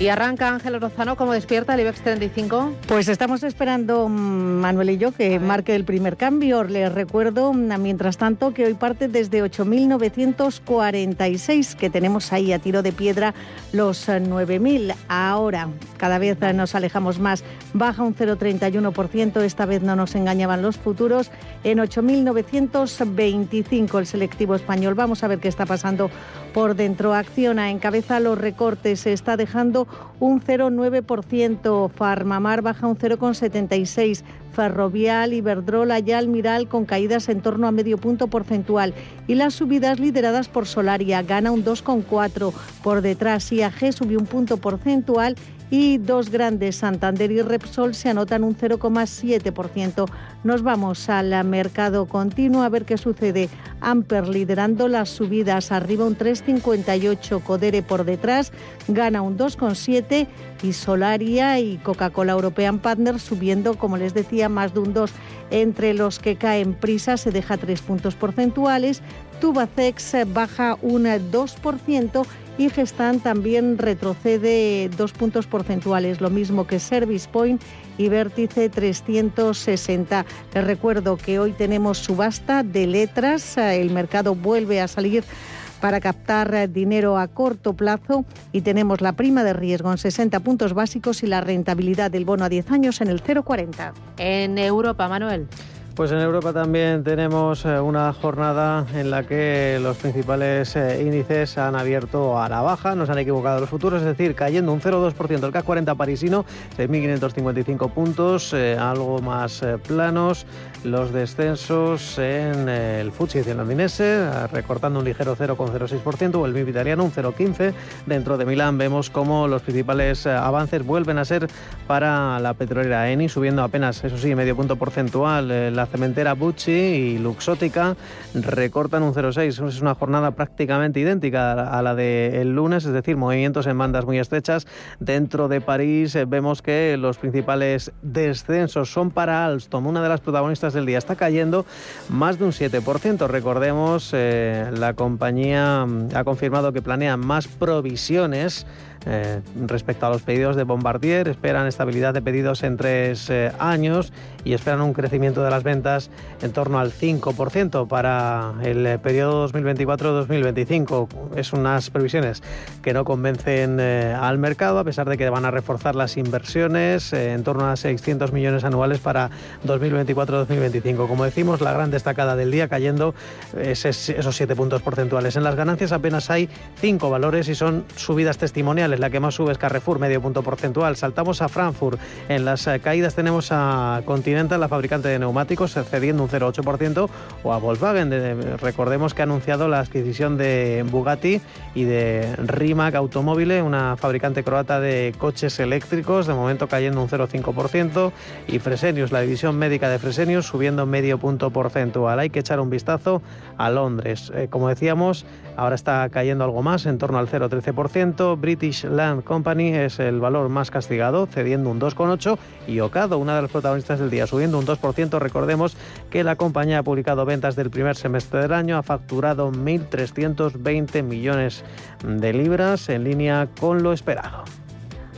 Y arranca Ángel Rozano, ¿cómo despierta el IBEX 35? Pues estamos esperando, mm, Manuel y yo, que marque el primer cambio. Les recuerdo, mm, mientras tanto, que hoy parte desde 8.946, que tenemos ahí a tiro de piedra los 9.000. Eh, Ahora, cada vez eh, nos alejamos más. Baja un 0,31%, esta vez no nos engañaban los futuros, en 8.925 el selectivo español. Vamos a ver qué está pasando por dentro. Acciona encabeza los recortes, se está dejando un 0,9%, Farmamar baja un 0,76%, Ferrovial, Iberdrola y Almiral con caídas en torno a medio punto porcentual. Y las subidas lideradas por Solaria gana un 2,4%, por detrás. IAG subió un punto porcentual y dos grandes, Santander y Repsol, se anotan un 0,7%. Nos vamos al mercado continuo a ver qué sucede. Amper liderando las subidas, arriba un 3,58, Codere por detrás, gana un 2,7 y Solaria y Coca-Cola European Partners subiendo, como les decía, más de un 2. Entre los que caen prisa se deja 3 puntos porcentuales, Tubacex baja un 2% y Gestan también retrocede dos puntos porcentuales, lo mismo que Service Point y Vértice 360. Les recuerdo que hoy tenemos subasta de letras, el mercado vuelve a salir para captar dinero a corto plazo y tenemos la prima de riesgo en 60 puntos básicos y la rentabilidad del bono a 10 años en el 0,40. En Europa, Manuel. Pues en Europa también tenemos eh, una jornada en la que los principales eh, índices han abierto a la baja, no se han equivocado los futuros, es decir, cayendo un 0,2% el CAC 40 parisino, 6.555 puntos, eh, algo más planos, los descensos en el FTSE londinense, recortando un ligero 0,06%, o el MIB italiano un 0,15%. Dentro de Milán vemos cómo los principales avances vuelven a ser para la petrolera Eni, subiendo apenas, eso sí, medio punto porcentual la cementera Bucci y Luxótica recortan un 0,6. Es una jornada prácticamente idéntica a la del lunes, es decir, movimientos en bandas muy estrechas. Dentro de París eh, vemos que los principales descensos son para Alstom, una de las protagonistas del día. Está cayendo más de un 7%. Recordemos, eh, la compañía mm, ha confirmado que planea más provisiones eh, respecto a los pedidos de Bombardier, esperan estabilidad de pedidos en tres eh, años y esperan un crecimiento de las ventas en torno al 5% para el eh, periodo 2024-2025. Es unas previsiones que no convencen al mercado, a pesar de que van a reforzar las inversiones en torno a 600 millones anuales para 2024-2025. Como decimos, la gran destacada del día cayendo esos 7 puntos porcentuales. En las ganancias apenas hay 5 valores y son subidas testimoniales la que más sube es Carrefour, medio punto porcentual. Saltamos a Frankfurt. En las eh, caídas tenemos a Continental, la fabricante de neumáticos, cediendo un 0,8%, o a Volkswagen. recordemos que ha anunciado la adquisición de Bugatti y de Rimac Automóvil, una fabricante croata de coches eléctricos, de momento cayendo un 0,5%. Y Fresenius, la división médica de Fresenius, subiendo medio punto porcentual. Hay que echar un vistazo a Londres. Eh, como decíamos, ahora está cayendo algo más, en torno al 0,13%. British Land Company es el valor más castigado, cediendo un 2,8 y Ocado, una de las protagonistas del día, subiendo un 2%. Recordemos que la compañía ha publicado ventas del primer semestre del año, ha facturado 1.320 millones de libras en línea con lo esperado.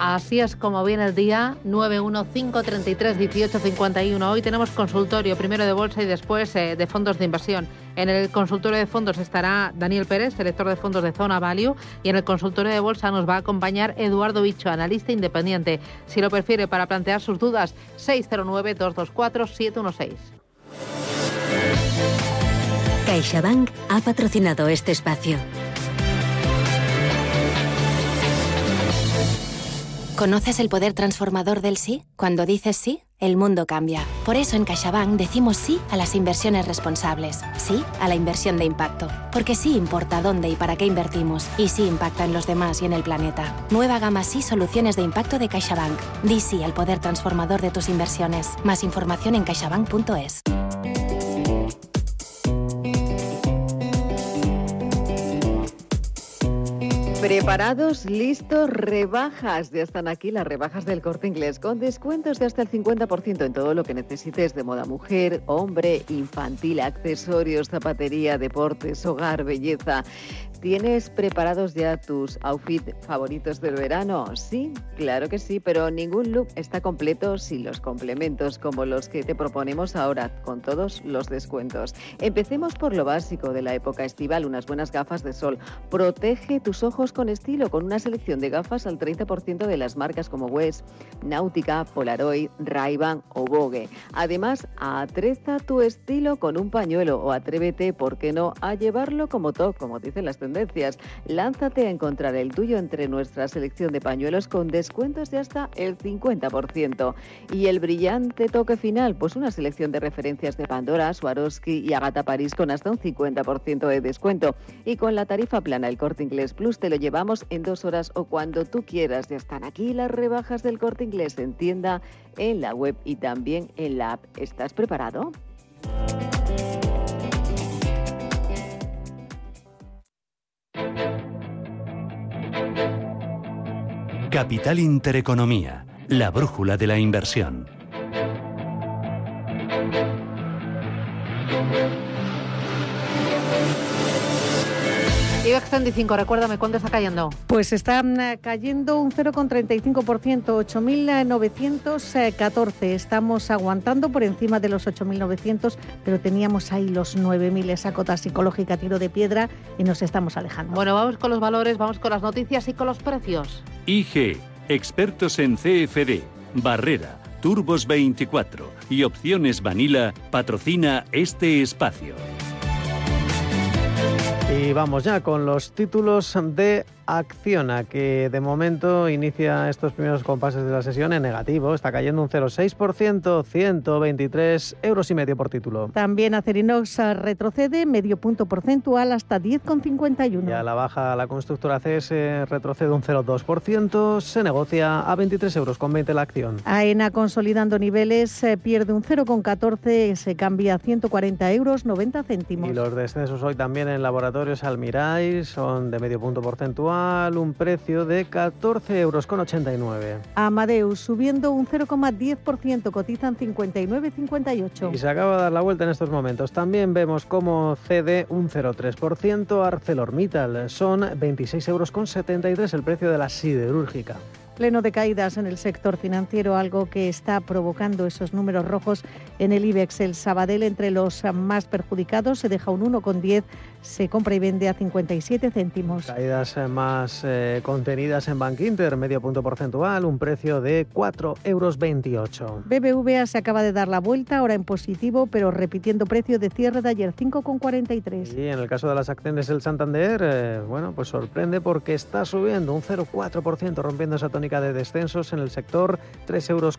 Así es como viene el día 915331851. Hoy tenemos consultorio, primero de bolsa y después eh, de fondos de inversión. En el consultorio de fondos estará Daniel Pérez, director de fondos de Zona Value, y en el consultorio de bolsa nos va a acompañar Eduardo Bicho, analista independiente. Si lo prefiere para plantear sus dudas, 609-224-716. CaixaBank ha patrocinado este espacio. ¿Conoces el poder transformador del sí? Cuando dices sí el mundo cambia. Por eso en CaixaBank decimos sí a las inversiones responsables, sí a la inversión de impacto, porque sí importa dónde y para qué invertimos, y sí impacta en los demás y en el planeta. Nueva gama sí soluciones de impacto de CaixaBank. Di sí al poder transformador de tus inversiones. Más información en caixabank.es. Preparados, listos, rebajas. Ya están aquí las rebajas del corte inglés con descuentos de hasta el 50% en todo lo que necesites de moda mujer, hombre, infantil, accesorios, zapatería, deportes, hogar, belleza. ¿Tienes preparados ya tus outfits favoritos del verano? Sí, claro que sí, pero ningún look está completo sin los complementos como los que te proponemos ahora, con todos los descuentos. Empecemos por lo básico de la época estival, unas buenas gafas de sol. Protege tus ojos con estilo con una selección de gafas al 30% de las marcas como West, Náutica, Polaroid, Ray-Ban o Vogue. Además, atreza tu estilo con un pañuelo o atrévete, ¿por qué no?, a llevarlo como top, como dicen las tendencias Lánzate a encontrar el tuyo entre nuestra selección de pañuelos con descuentos de hasta el 50%. Y el brillante toque final, pues una selección de referencias de Pandora, Swarovski y Agatha Paris con hasta un 50% de descuento. Y con la tarifa plana el Corte Inglés Plus te lo llevamos en dos horas o cuando tú quieras. Ya están aquí las rebajas del Corte Inglés en tienda, en la web y también en la app. ¿Estás preparado? Capital Intereconomía, la brújula de la inversión. IBEX 35, recuérdame, ¿cuánto está cayendo? Pues está mm, cayendo un 0,35%, 8.914. Estamos aguantando por encima de los 8.900, pero teníamos ahí los 9.000, esa cota psicológica tiro de piedra y nos estamos alejando. Bueno, vamos con los valores, vamos con las noticias y con los precios. IG, expertos en CFD, Barrera, Turbos 24 y Opciones Vanilla patrocina este espacio. Y vamos ya con los títulos de Acciona, que de momento inicia estos primeros compases de la sesión en negativo. Está cayendo un 0,6%, 123 euros y medio por título. También Acerinox retrocede medio punto porcentual hasta 10,51. Y a la baja la constructora CS retrocede un 0,2%, se negocia a 23 euros con 20 la acción. AENA consolidando niveles pierde un 0,14, se cambia a 140 euros 90 céntimos. Y los descensos hoy también en laboratorios Almiray son de medio punto porcentual un precio de 14,89 euros. Amadeus subiendo un 0,10%, cotizan 59,58. Y se acaba de dar la vuelta en estos momentos. También vemos cómo cede un 0,3%, ArcelorMittal son 26,73 euros el precio de la siderúrgica pleno de caídas en el sector financiero, algo que está provocando esos números rojos en el IBEX. El Sabadell entre los más perjudicados se deja un 1,10 se compra y vende a 57 céntimos. Caídas eh, más eh, contenidas en Bank Inter, medio punto porcentual, un precio de 4,28 euros. BBVA se acaba de dar la vuelta, ahora en positivo, pero repitiendo precio de cierre de ayer, 5,43. Y en el caso de las acciones del Santander, eh, bueno, pues sorprende porque está subiendo un 0,4%, rompiendo esa tónica de descensos en el sector, 3,28 euros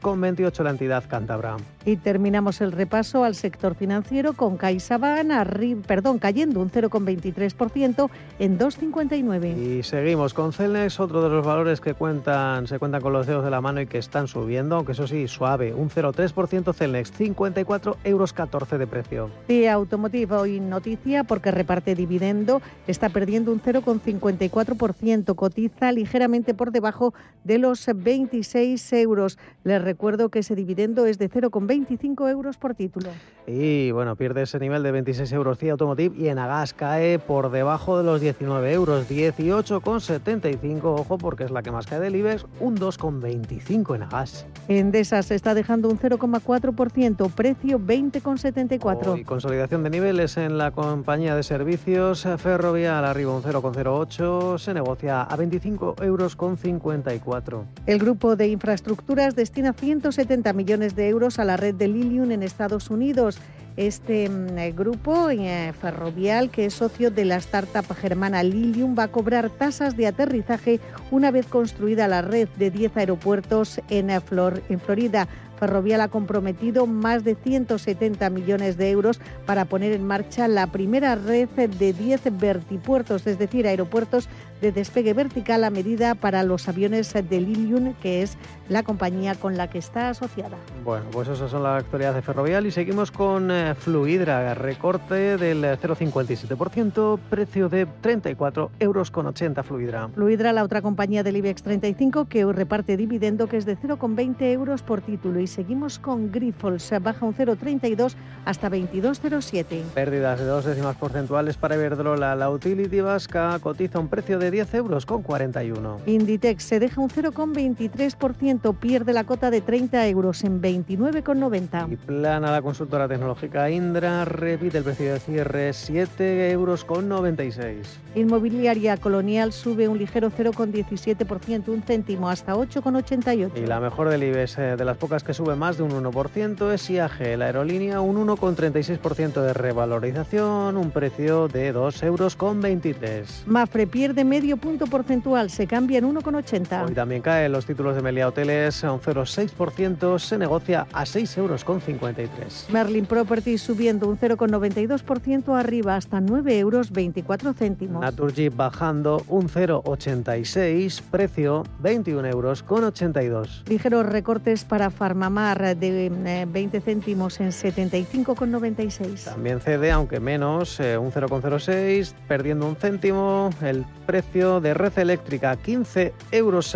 la entidad cántabra. Y terminamos el repaso al sector financiero con CaixaBank, perdón, cayendo un 0,4%. 0,23% en 2,59. Y seguimos con Celnex, otro de los valores que cuentan, se cuentan con los dedos de la mano y que están subiendo, aunque eso sí, suave, un 0,3% Celnex, 54 euros de precio. Sí, Automotive hoy noticia porque reparte dividendo, está perdiendo un 0,54%, cotiza ligeramente por debajo de los 26 euros. Les recuerdo que ese dividendo es de 0,25 euros por título. Y bueno, pierde ese nivel de 26 euros CIA Automotive y en Agasca cae por debajo de los 19 euros, 18,75, ojo porque es la que más cae del IBEX, un 2,25 en Agas. Endesa se está dejando un 0,4%, precio 20,74. Y consolidación de niveles en la compañía de servicios Ferrovial arriba un 0,08, se negocia a 25 euros con 54. El grupo de infraestructuras destina 170 millones de euros a la red de Lilium en Estados Unidos este mm, grupo eh, ferrovial, que es socio de la startup germana Lilium, va a cobrar tasas de aterrizaje una vez construida la red de 10 aeropuertos en, en Florida. Ferrovial ha comprometido más de 170 millones de euros para poner en marcha la primera red de 10 vertipuertos, es decir, aeropuertos de despegue vertical a medida para los aviones de Lilium, que es la compañía con la que está asociada. Bueno, pues esas son las actualidades de Ferrovial y seguimos con eh, Fluidra, recorte del 0,57%, precio de 34 euros con 80 Fluidra. Fluidra, la otra compañía del IBEX 35 que reparte dividendo que es de 0,20 euros por título y seguimos con Grifols, baja un 0,32 hasta 22,07. Pérdidas de dos décimas porcentuales para Iberdrola, la utility vasca cotiza un precio de 10 euros con 41. Inditex se deja un 0,23%, pierde la cota de 30 euros en 29,90. Y plana la consultora tecnológica Indra, repite el precio de cierre 7 euros con 96. Inmobiliaria Colonial sube un ligero 0,17%, un céntimo hasta 8,88. Y la mejor del IBEX, eh, de las pocas que sube más de un 1%, es IAG, la aerolínea, un 1,36% de revalorización, un precio de 2 euros con 23. Mafre pierde medio punto porcentual, se cambia en 1,80. Hoy también caen los títulos de Melia Hoteles a un 0,6%, se negocia a 6,53 euros. Merlin Properties subiendo un 0,92% arriba hasta 9,24 euros. Naturgy bajando un 0,86, precio 21 euros con 82. Ligeros recortes para Farmamar de 20 eh, céntimos en 75,96. También cede, aunque menos, eh, un 0,06, perdiendo un céntimo. El precio de red eléctrica, 15,66 euros.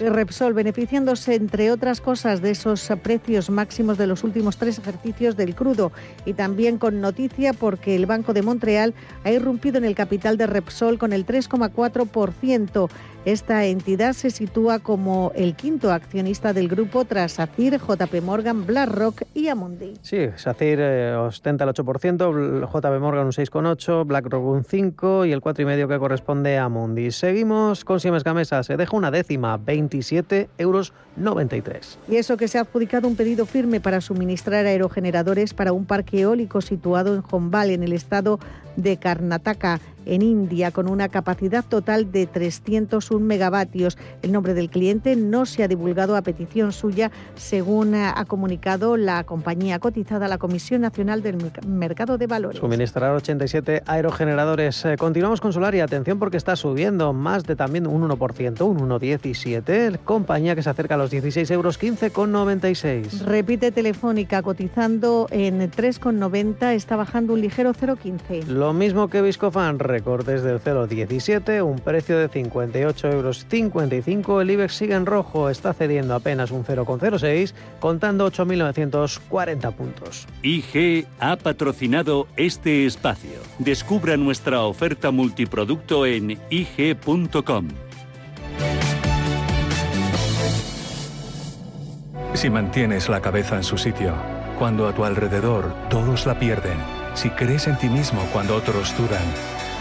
Repsol beneficiándose, entre otras cosas, de esos precios máximos de los últimos tres ejercicios del crudo y también con noticia porque el Banco de Montreal ha irrumpido en el capital de Repsol con el 3,4%. Esta entidad se sitúa como el quinto accionista del grupo tras SACIR, JP Morgan, BlackRock y Amundi. Sí, SACIR eh, ostenta el 8%, JP Morgan un 6,8%, BlackRock un 5% y el 4,5% que corresponde a Amundi. Seguimos con Siemens Gamesa, se deja una décima, 27 euros 93. Y eso que se ha adjudicado un pedido firme para suministrar aerogeneradores para un parque eólico situado en Jombal, en el estado de Karnataka en India con una capacidad total de 301 megavatios. El nombre del cliente no se ha divulgado a petición suya, según ha comunicado la compañía cotizada a la Comisión Nacional del Mercado de Valores. Suministrar 87 aerogeneradores. Eh, continuamos con Solar y atención porque está subiendo más de también un 1%, un 1,17. Compañía que se acerca a los 16 euros 15,96. Repite Telefónica cotizando en 3,90, está bajando un ligero 0,15. Lo mismo que Viscofan recortes del 0,17, un precio de 58,55 euros. El IBEX sigue en rojo, está cediendo apenas un 0,06, contando 8.940 puntos. IG ha patrocinado este espacio. Descubra nuestra oferta multiproducto en ig.com. Si mantienes la cabeza en su sitio, cuando a tu alrededor todos la pierden, si crees en ti mismo cuando otros dudan,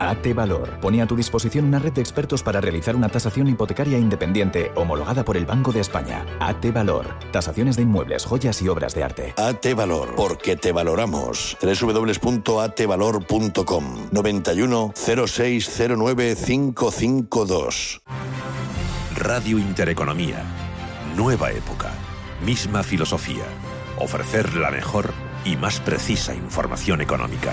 AT Valor pone a tu disposición una red de expertos para realizar una tasación hipotecaria independiente homologada por el Banco de España. AT Valor. Tasaciones de inmuebles, joyas y obras de arte. AT Valor. Porque te valoramos. www.atvalor.com 91 0609 552. Radio Intereconomía. Nueva época. Misma filosofía. Ofrecer la mejor y más precisa información económica.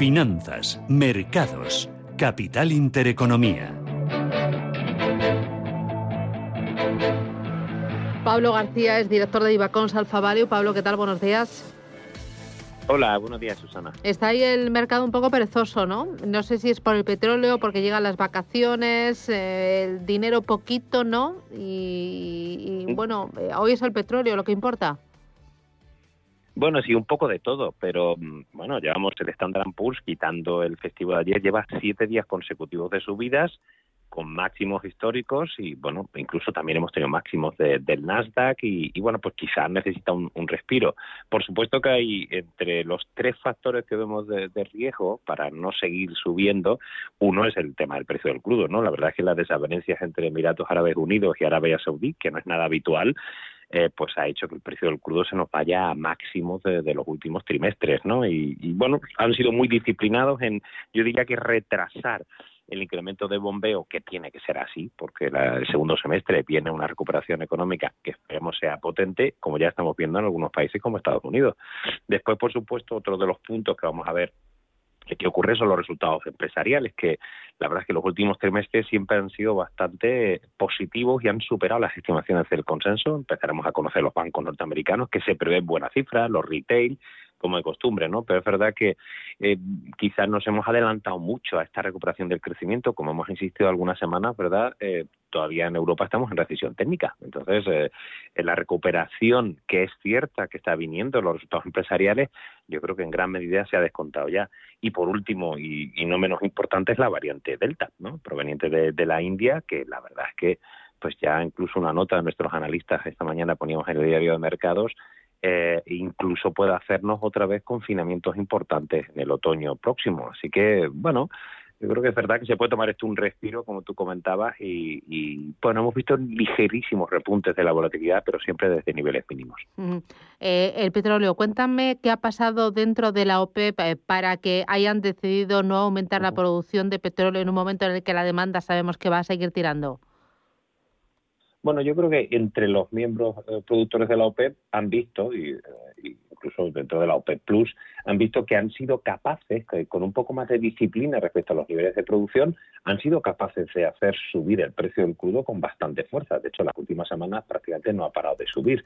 Finanzas, mercados, capital intereconomía. Pablo García es director de Ibacons Alfa Value. Pablo, ¿qué tal? Buenos días. Hola, buenos días, Susana. Está ahí el mercado un poco perezoso, ¿no? No sé si es por el petróleo, porque llegan las vacaciones, eh, el dinero poquito, ¿no? Y, y bueno, eh, hoy es el petróleo lo que importa. Bueno, sí, un poco de todo, pero mm, bueno, llevamos el Standard Poor's quitando el festivo de ayer, lleva siete días consecutivos de subidas con máximos históricos y bueno, incluso también hemos tenido máximos del Nasdaq y, bueno, pues quizás necesita un, respiro. Por supuesto que hay entre los tres factores que vemos de, de, riesgo para no seguir subiendo, uno es el tema del precio del crudo, ¿no? La verdad es que las desavenencias entre Emiratos Árabes Unidos y Arabia Saudí, que no es nada habitual, eh, pues ha hecho que el precio del crudo se nos vaya a máximos de, los últimos trimestres, ¿no? Y, bueno, han sido muy disciplinados en, yo diría que retrasar el incremento de bombeo, que tiene que ser así, porque el segundo semestre viene una recuperación económica que esperemos sea potente, como ya estamos viendo en algunos países como Estados Unidos. Después, por supuesto, otro de los puntos que vamos a ver que ocurre son los resultados empresariales, que la verdad es que los últimos trimestres siempre han sido bastante positivos y han superado las estimaciones del consenso. Empezaremos a conocer los bancos norteamericanos, que se prevén buenas cifras, los retail, como de costumbre, ¿no? Pero es verdad que eh, quizás nos hemos adelantado mucho a esta recuperación del crecimiento, como hemos insistido algunas semanas, ¿verdad? Eh, todavía en Europa estamos en recesión técnica. Entonces, eh, la recuperación que es cierta que está viniendo, los resultados empresariales, yo creo que en gran medida se ha descontado ya. Y por último, y, no menos importante, es la variante Delta, ¿no? Proveniente de, de la India, que la verdad es que pues ya incluso una nota de nuestros analistas esta mañana poníamos en el diario de mercados eh, incluso puede hacernos otra vez confinamientos importantes en el otoño próximo. Así que, bueno, yo creo que es verdad que se puede tomar esto un respiro, como tú comentabas, y, bueno, hemos visto ligerísimos repuntes de la volatilidad, pero siempre desde niveles mínimos. Eh, el petróleo, cuéntame qué ha pasado dentro de la OPEP eh, para que hayan decidido no aumentar la producción de petróleo en un momento en el que la demanda sabemos que va a seguir tirando. Bueno, yo creo que entre los miembros eh, productores de la OPEP han visto, y, eh, incluso dentro de la OPEP Plus, han visto que han sido capaces, con un poco más de disciplina respecto a los niveles de producción, han sido capaces de hacer subir el precio del crudo con bastante fuerza. De hecho, las últimas semanas prácticamente no ha parado de subir.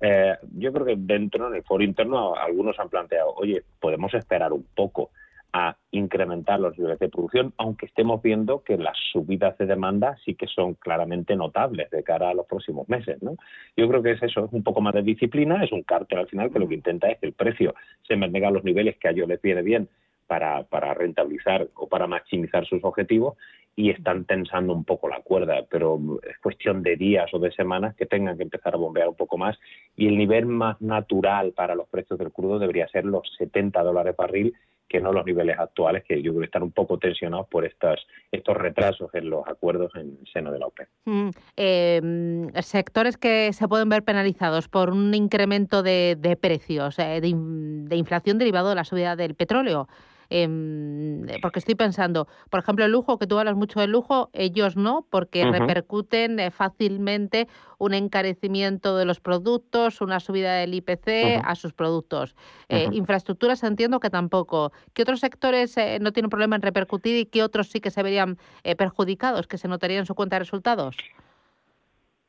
Eh, yo creo que dentro, en el foro interno, algunos han planteado, oye, podemos esperar un poco a incrementar los niveles de producción, aunque estemos viendo que las subidas de demanda sí que son claramente notables de cara a los próximos meses. ¿no? Yo creo que es eso, es un poco más de disciplina, es un cártel al final que lo que intenta es que el precio se mantenga a los niveles que a ellos les viene bien para, para rentabilizar o para maximizar sus objetivos y están tensando un poco la cuerda, pero es cuestión de días o de semanas que tengan que empezar a bombear un poco más y el nivel más natural para los precios del crudo debería ser los 70 dólares barril que no los niveles actuales, que yo creo que están un poco tensionados por estas, estos retrasos en los acuerdos en el seno de la OPEP. Mm, em, sectores que se pueden ver penalizados por un incremento de, precios, eh, de inflación derivado de la subida del petróleo. Em, porque estoy pensando, por ejemplo, el lujo, que tú hablas mucho del lujo, ellos no, porque repercuten eh, fácilmente un encarecimiento de los productos, una subida del IPC a sus productos. Eh, infraestructuras entiendo que tampoco. ¿Qué otros sectores eh, no tienen problema en repercutir y qué otros sí que se verían perjudicados, que se notarían en su cuenta de resultados?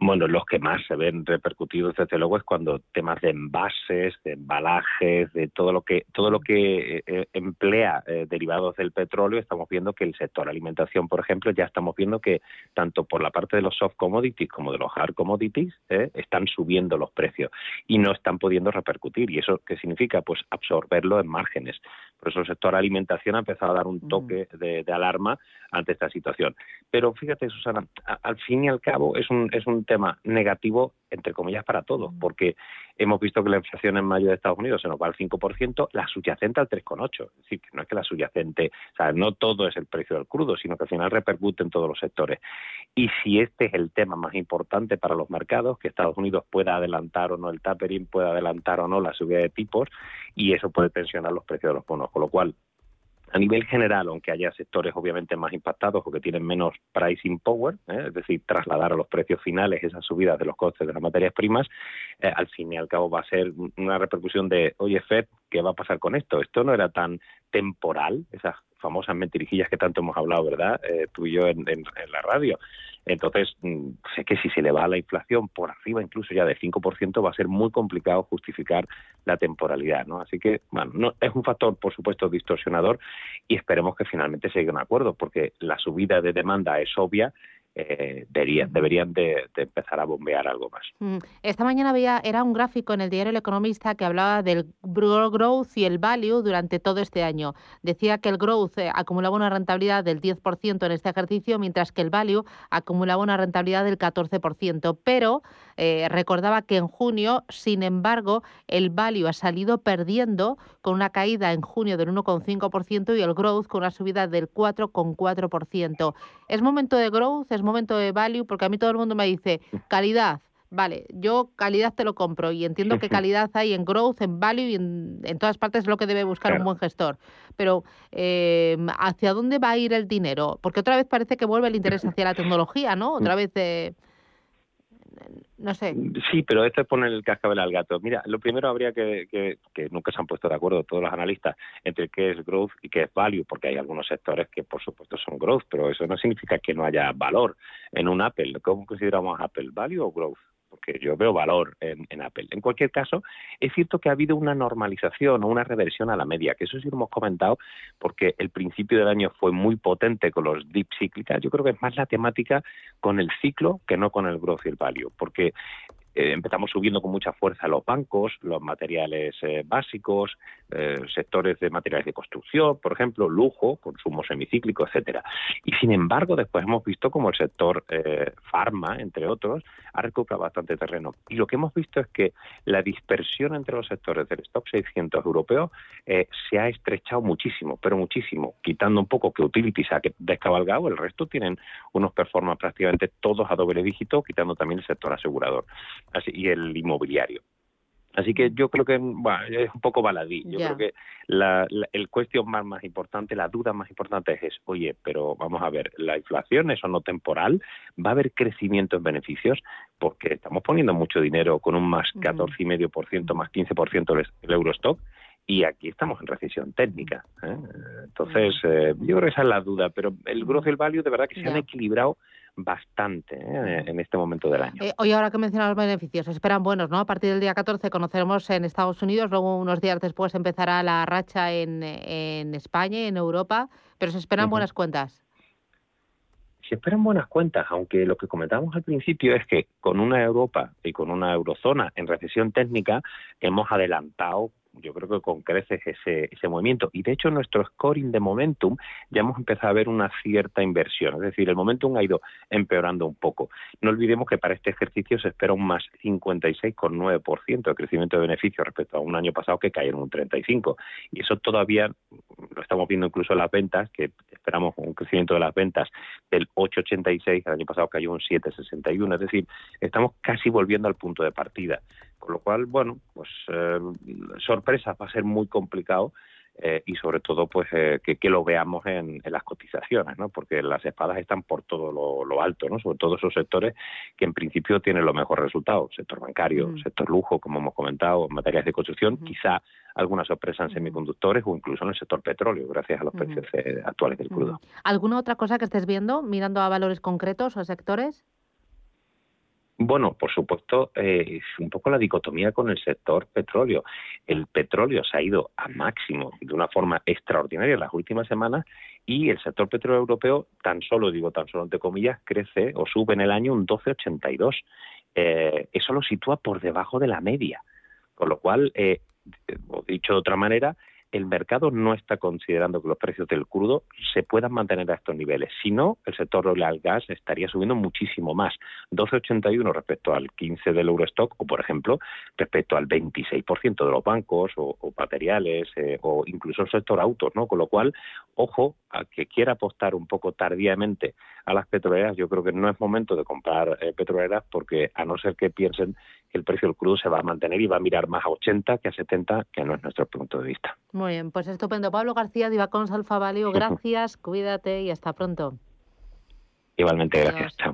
Bueno, los que más se ven repercutidos desde luego es cuando temas de envases, de embalajes, de todo lo que todo lo que eh, eh, emplea eh, derivados del petróleo, estamos viendo que el sector alimentación, por ejemplo, ya estamos viendo que tanto por la parte de los soft commodities como de los hard commodities están subiendo los precios y no están pudiendo repercutir. ¿Y eso qué significa? Pues absorberlo en márgenes. Por eso el sector alimentación ha empezado a dar un toque de, de alarma ante esta situación. Pero fíjate, Susana, al fin y al cabo es un, es un tema negativo, entre comillas, para todos, porque hemos visto que la inflación en mayo de Estados Unidos se nos va al 5%, la subyacente al 3,8%. Es decir, que no es que la subyacente, o sea, no todo es el precio del crudo, sino que al final repercute en todos los sectores. Y si este es el tema más importante para los mercados, que Estados Unidos pueda adelantar o no el tapering, pueda adelantar o no la subida de tipos, y eso puede tensionar los precios de los bonos, con lo cual a nivel general, aunque haya sectores obviamente más impactados o que tienen menos pricing power, ¿eh? es decir, trasladar a los precios finales esas subidas de los costes de las materias primas, eh, al fin y al cabo va a ser una repercusión de, oye, Fed, ¿qué va a pasar con esto? Esto no era tan temporal, esas famosas mentirijillas que tanto hemos hablado, ¿verdad? Eh, tú y yo en, la radio. Entonces, mm, sé que si se le va la inflación por arriba incluso ya del 5%, va a ser muy complicado justificar la temporalidad, ¿no? Así que, bueno, no, es un factor, por supuesto, distorsionador y esperemos que finalmente se llegue a un acuerdo, porque la subida de demanda es obvia eh, deberían, deberían de, empezar a bombear algo más. Mm, esta mañana había, era un gráfico en el diario El Economista que hablaba del growth y el value durante todo este año. Decía que el growth eh, acumulaba una rentabilidad del 10% en este ejercicio, mientras que el value acumulaba una rentabilidad del 14%. Pero eh, recordaba que en junio, sin embargo, el value ha salido perdiendo con una caída en junio del 1,5% y el growth con una subida del 4,4%. ¿Es momento de growth? ¿Es momento de value? Porque a mí todo el mundo me dice calidad. Vale, yo calidad te lo compro y entiendo que calidad hay en growth, en value y en, todas partes es lo que debe buscar un buen gestor. Pero eh, ¿hacia dónde va a ir el dinero? Porque otra vez parece que vuelve el interés hacia la tecnología, ¿no? Otra vez... Eh, no sé. Sí, pero esto es poner el cascabel al gato. Mira, lo primero habría que, que, que, nunca se han puesto de acuerdo todos los analistas entre qué es growth y qué es value, porque hay algunos sectores que por supuesto son growth, pero eso no significa que no haya valor en un Apple. ¿Cómo consideramos Apple? ¿Value o growth? Porque yo veo valor en, Apple. En cualquier caso, es cierto que ha habido una normalización o una reversión a la media, que eso sí lo hemos comentado, porque el principio del año fue muy potente con los deep cíclicas. Yo creo que es más la temática con el ciclo que no con el growth y el value, porque eh, empezamos subiendo con mucha fuerza los bancos, los materiales eh, básicos, eh, sectores de materiales de construcción, por ejemplo, lujo, consumo semicíclico, etcétera. Y sin embargo, después hemos visto como el sector farma, entre otros, ha recuperado bastante terreno. Y lo que hemos visto es que la dispersión entre los sectores del stock 600 europeo se ha estrechado muchísimo, pero muchísimo, quitando un poco que Utilities ha descabalgado, el resto tienen unos performances prácticamente todos a doble dígito, quitando también el sector asegurador y el inmobiliario. Así que yo creo que es un poco baladí. Yo creo que la, el cuestión más, más importante, la duda más importante es, oye, pero vamos a ver, la inflación, eso no temporal, va a haber crecimiento en beneficios porque estamos poniendo mucho dinero con un más 14,5%, más 15% el Eurostock y aquí estamos en recesión técnica. ¿eh? Entonces, eh, yo creo que esa es la duda, pero el growth y el value de verdad que se han equilibrado bastante ¿eh? en este momento del año. Eh, hoy ahora que mencionas los beneficios, esperan buenos, ¿no? A partir del día 14 conoceremos en Estados Unidos, luego unos días después empezará la racha en, en España y en Europa, pero se esperan buenas cuentas. Se esperan buenas cuentas, aunque lo que comentábamos al principio es que con una Europa y con una eurozona en recesión técnica hemos adelantado yo creo que con creces ese, ese movimiento. Y de hecho, nuestro scoring de momentum ya hemos empezado a ver una cierta inversión. Es decir, el momentum ha ido empeorando un poco. No olvidemos que para este ejercicio se espera un más 56,9% de crecimiento de beneficios respecto a un año pasado que cayeron un 35%. Y eso todavía lo estamos viendo incluso en las ventas, que esperamos un crecimiento de las ventas del 8,86, el año pasado cayó un 7,61. Es decir, estamos casi volviendo al punto de partida. Con lo cual, bueno, pues eh, sorpresas va a ser muy complicado eh, y sobre todo pues eh, que, lo veamos en, las cotizaciones, ¿no? Porque las espadas están por todo lo, alto, ¿no? Sobre todo esos sectores que en principio tienen los mejores resultados, sector bancario, mm. sector lujo, como hemos comentado, materias de construcción, quizá alguna sorpresa en semiconductores o incluso en el sector petróleo, gracias a los precios actuales del crudo. ¿Alguna otra cosa que estés viendo mirando a valores concretos o sectores? Bueno, por supuesto, eh, es un poco la dicotomía con el sector petróleo. El petróleo se ha ido a máximo de una forma extraordinaria en las últimas semanas y el sector petróleo europeo tan solo, digo tan solo entre comillas, crece o sube en el año un 12,82. Eh, eso lo sitúa por debajo de la media. Con lo cual, eh, dicho de otra manera, el mercado no está considerando que los precios del crudo se puedan mantener a estos niveles. Si no, el sector oil gas estaría subiendo muchísimo más. 12,81 respecto al 15 del Eurostock o, por ejemplo, respecto al 26% de los bancos o, materiales eh, o incluso el sector autos, ¿no? Con lo cual, ojo a que quiera apostar un poco tardíamente a las petroleras, yo creo que no es momento de comprar eh, petroleras porque a no ser que piensen el precio del crudo se va a mantener y va a mirar más a 80 que a 70, que no es nuestro punto de vista. Muy bien, pues estupendo. Pablo García, Divacons Alfa Value, gracias, cuídate y hasta pronto. Igualmente, gracias. Chao.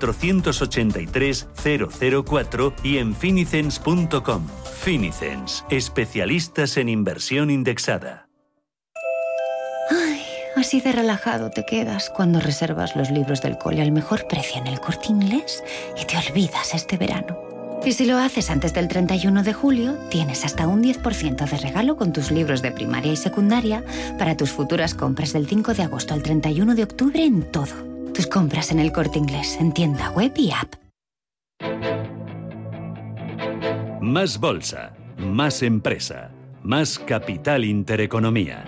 483 004 y en finicens.com. Finicens, especialistas en inversión indexada. Ay, así de relajado te quedas cuando reservas los libros del cole al mejor precio en el corte inglés y te olvidas este verano. Y si lo haces antes del 31 de julio, tienes hasta un 10% de regalo con tus libros de primaria y secundaria para tus futuras compras del 5 de agosto al 31 de octubre en todo. Tus compras en el corte inglés, en tienda web y app. Más bolsa, más empresa, más capital intereconomía.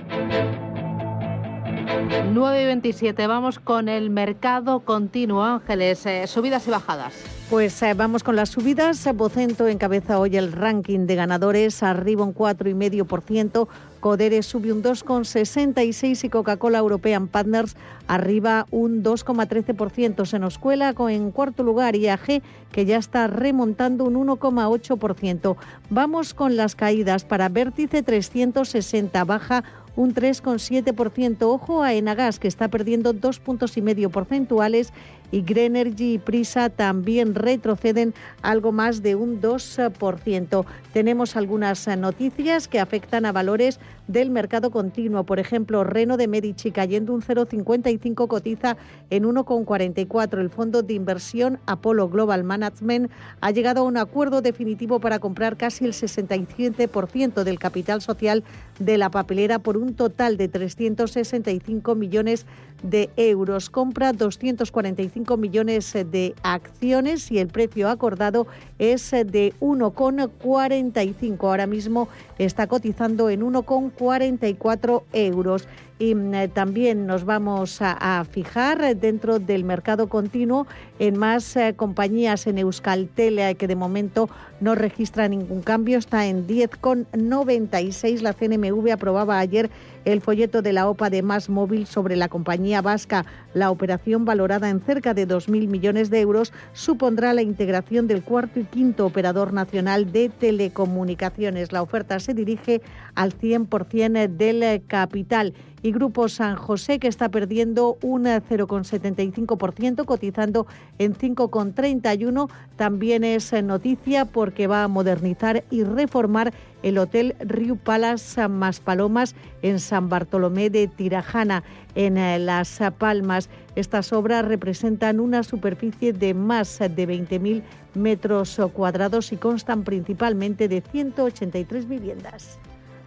9 y 27, vamos con el mercado continuo, Ángeles, eh, subidas y bajadas. Pues eh, vamos con las subidas. Bocento encabeza hoy el ranking de ganadores, arriba un 4,5%. Codere sube un 2,66% y Coca-Cola European Partners arriba un 2,13%. Se nos cuela en cuarto lugar IAG, que ya está remontando un 1,8%. Vamos con las caídas para Vértice 360, baja un 3,7%. Ojo a Enagas, que está perdiendo dos puntos y medio porcentuales y Grenergy y Prisa también retroceden algo más de un 2%. Tenemos algunas noticias que afectan a valores del mercado continuo. Por ejemplo, Reno de Medici cayendo un 0,55 cotiza en 1,44. El fondo de inversión Apollo Global Management ha llegado a un acuerdo definitivo para comprar casi el 67% del capital social de la papelera por un total de 365 millones de euros. Compra 245 millones de acciones y el precio acordado es de 1,45. Ahora mismo está cotizando en 1,44 euros. Y mm, eh, también nos vamos a, fijar dentro del mercado continuo en más eh, compañías en Euskaltel eh, que de momento no registra ningún cambio. Está en 10,96. La CNMV aprobaba ayer el folleto de la OPA de Más Móvil sobre la compañía vasca. La operación, valorada en cerca de 2.000 millones de euros, supondrá la integración del cuarto y quinto operador nacional de telecomunicaciones. La oferta se dirige al 100% del capital. Y Grupo San José, que está perdiendo un 0,75%, cotizando en 5,31. También es noticia porque va a modernizar y reformar el Hotel Rio Palace Palomas en San Bartolomé de Tirajana, en eh, Las Palmas. Estas obras representan una superficie de más de 20.000 metros cuadrados y constan principalmente de 183 viviendas.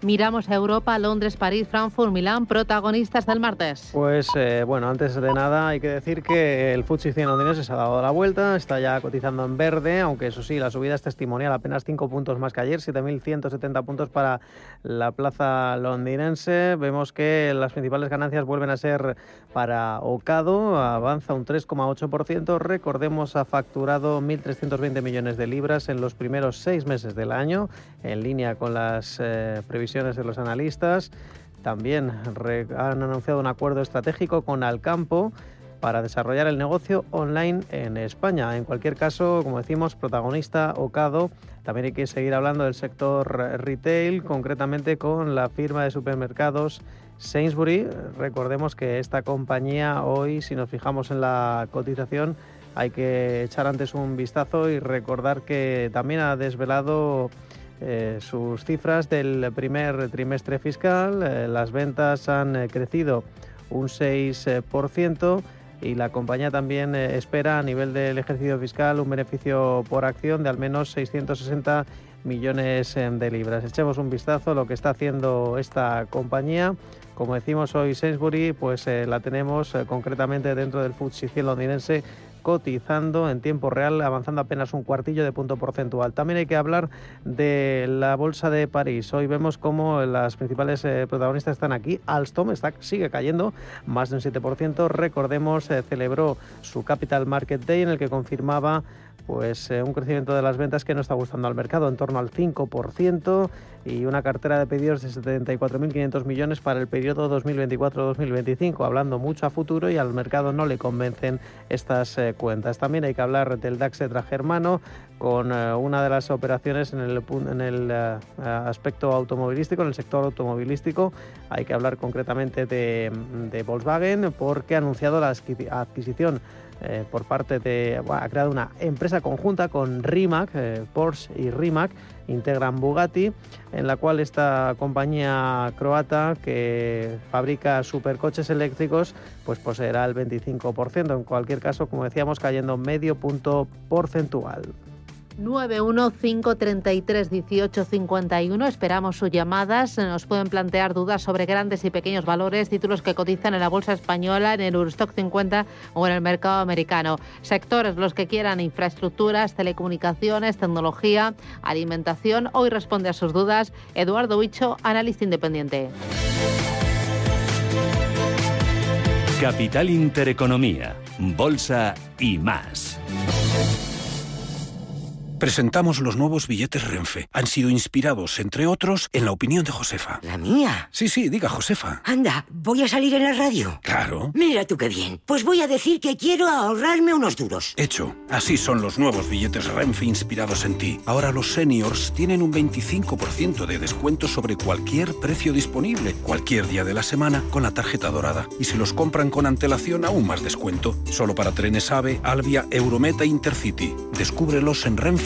Miramos a Europa, Londres, París, Frankfurt, Milán, protagonistas del martes. Pues eh, bueno, antes de nada hay que decir que el FTSE 100 londinense se ha dado la vuelta, está ya cotizando en verde, aunque eso sí, la subida es testimonial, apenas 5 puntos más que ayer, 7.170 puntos para la plaza londinense. Vemos que las principales ganancias vuelven a ser para Ocado, avanza un 3,8%. Recordemos, ha facturado 1.320 millones de libras en los primeros seis meses del año, en línea con las eh, previsiones de los analistas. También han anunciado un acuerdo estratégico con Alcampo para desarrollar el negocio online en España. En cualquier caso, como decimos, protagonista Ocado. También hay que seguir hablando del sector retail, concretamente con la firma de supermercados Sainsbury. Recordemos que esta compañía hoy, si nos fijamos en la cotización, hay que echar antes un vistazo y recordar que también ha desvelado eh, sus cifras del primer trimestre fiscal. Eh, las ventas han eh, crecido un 6% y la compañía también espera a nivel del ejercicio fiscal un beneficio por acción de al menos 660 millones de libras. Echemos un vistazo a lo que está haciendo esta compañía. Como decimos hoy Sainsbury, pues la tenemos concretamente dentro del FTSE 100 londinense cotizando en tiempo real, avanzando apenas un cuartillo de punto porcentual. También hay que hablar de la Bolsa de París. Hoy vemos cómo las principales eh, protagonistas están aquí. Alstom está, sigue cayendo más de un 7%. Recordemos, eh, celebró su Capital Market Day en el que confirmaba pues eh, un crecimiento de las ventas que no está gustando al mercado, en torno al 5% y una cartera de pedidos de 74.500 millones para el periodo 2024-2025, hablando mucho a futuro y al mercado no le convencen estas eh, cuentas. También hay que hablar del DAX germano con eh, una de las operaciones en el, en el aspecto automovilístico, en el sector automovilístico. Hay que hablar concretamente de, de Volkswagen porque ha anunciado la adquisición eh, por parte de. ha creado una empresa conjunta con Rimac, eh, Porsche y Rimac, integran Bugatti, en la cual esta compañía croata que fabrica supercoches eléctricos, pues poseerá el 25%. En cualquier caso, como decíamos, cayendo medio punto porcentual. 915331851. Esperamos sus llamadas. Nos pueden plantear dudas sobre grandes y pequeños valores, títulos que cotizan en la bolsa española, en el Eurostock 50 o en el mercado americano. Sectores los que quieran infraestructuras, telecomunicaciones, tecnología, alimentación. Hoy responde a sus dudas Eduardo Huicho, analista independiente. Capital Intereconomía, Bolsa y más. Presentamos los nuevos billetes Renfe. Han sido inspirados, entre otros, en la opinión de Josefa. ¿La mía? Sí, sí, diga Josefa. Anda, ¿voy a salir en la radio? Claro. Mira tú qué bien. Pues voy a decir que quiero ahorrarme unos duros. Hecho. Así son los nuevos billetes Renfe inspirados en ti. Ahora los seniors tienen un 25% de descuento sobre cualquier precio disponible, cualquier día de la semana, con la tarjeta dorada. Y si los compran con antelación, aún más descuento. Solo para trenes AVE, Alvia, Eurometa Intercity. Descúbrelos en Renfe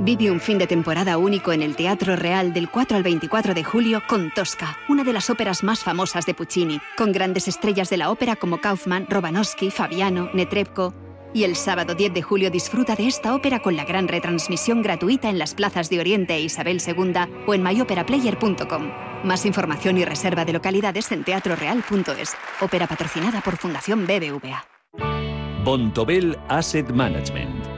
Vive un fin de temporada único en el Teatro Real del 4 al 24 de julio con Tosca, una de las óperas más famosas de Puccini, con grandes estrellas de la ópera como Kaufman, Robanowski, Fabiano, Netrebko. Y el sábado 10 de julio disfruta de esta ópera con la gran retransmisión gratuita en las plazas de Oriente e Isabel II o en myoperaplayer.com. Más información y reserva de localidades en teatroreal.es. Ópera patrocinada por Fundación BBVA. Bontobel Asset Management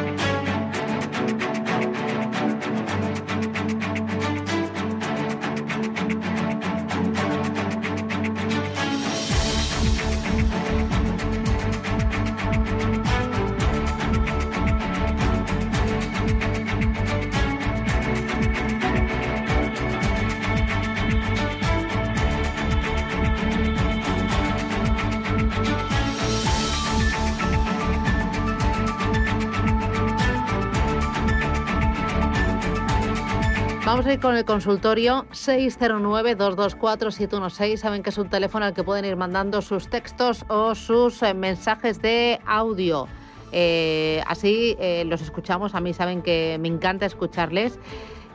Con el consultorio 609-224-716. Saben que es un teléfono al que pueden ir mandando sus textos o sus eh, mensajes de audio. Eh, así eh, los escuchamos. A mí saben que me encanta escucharles.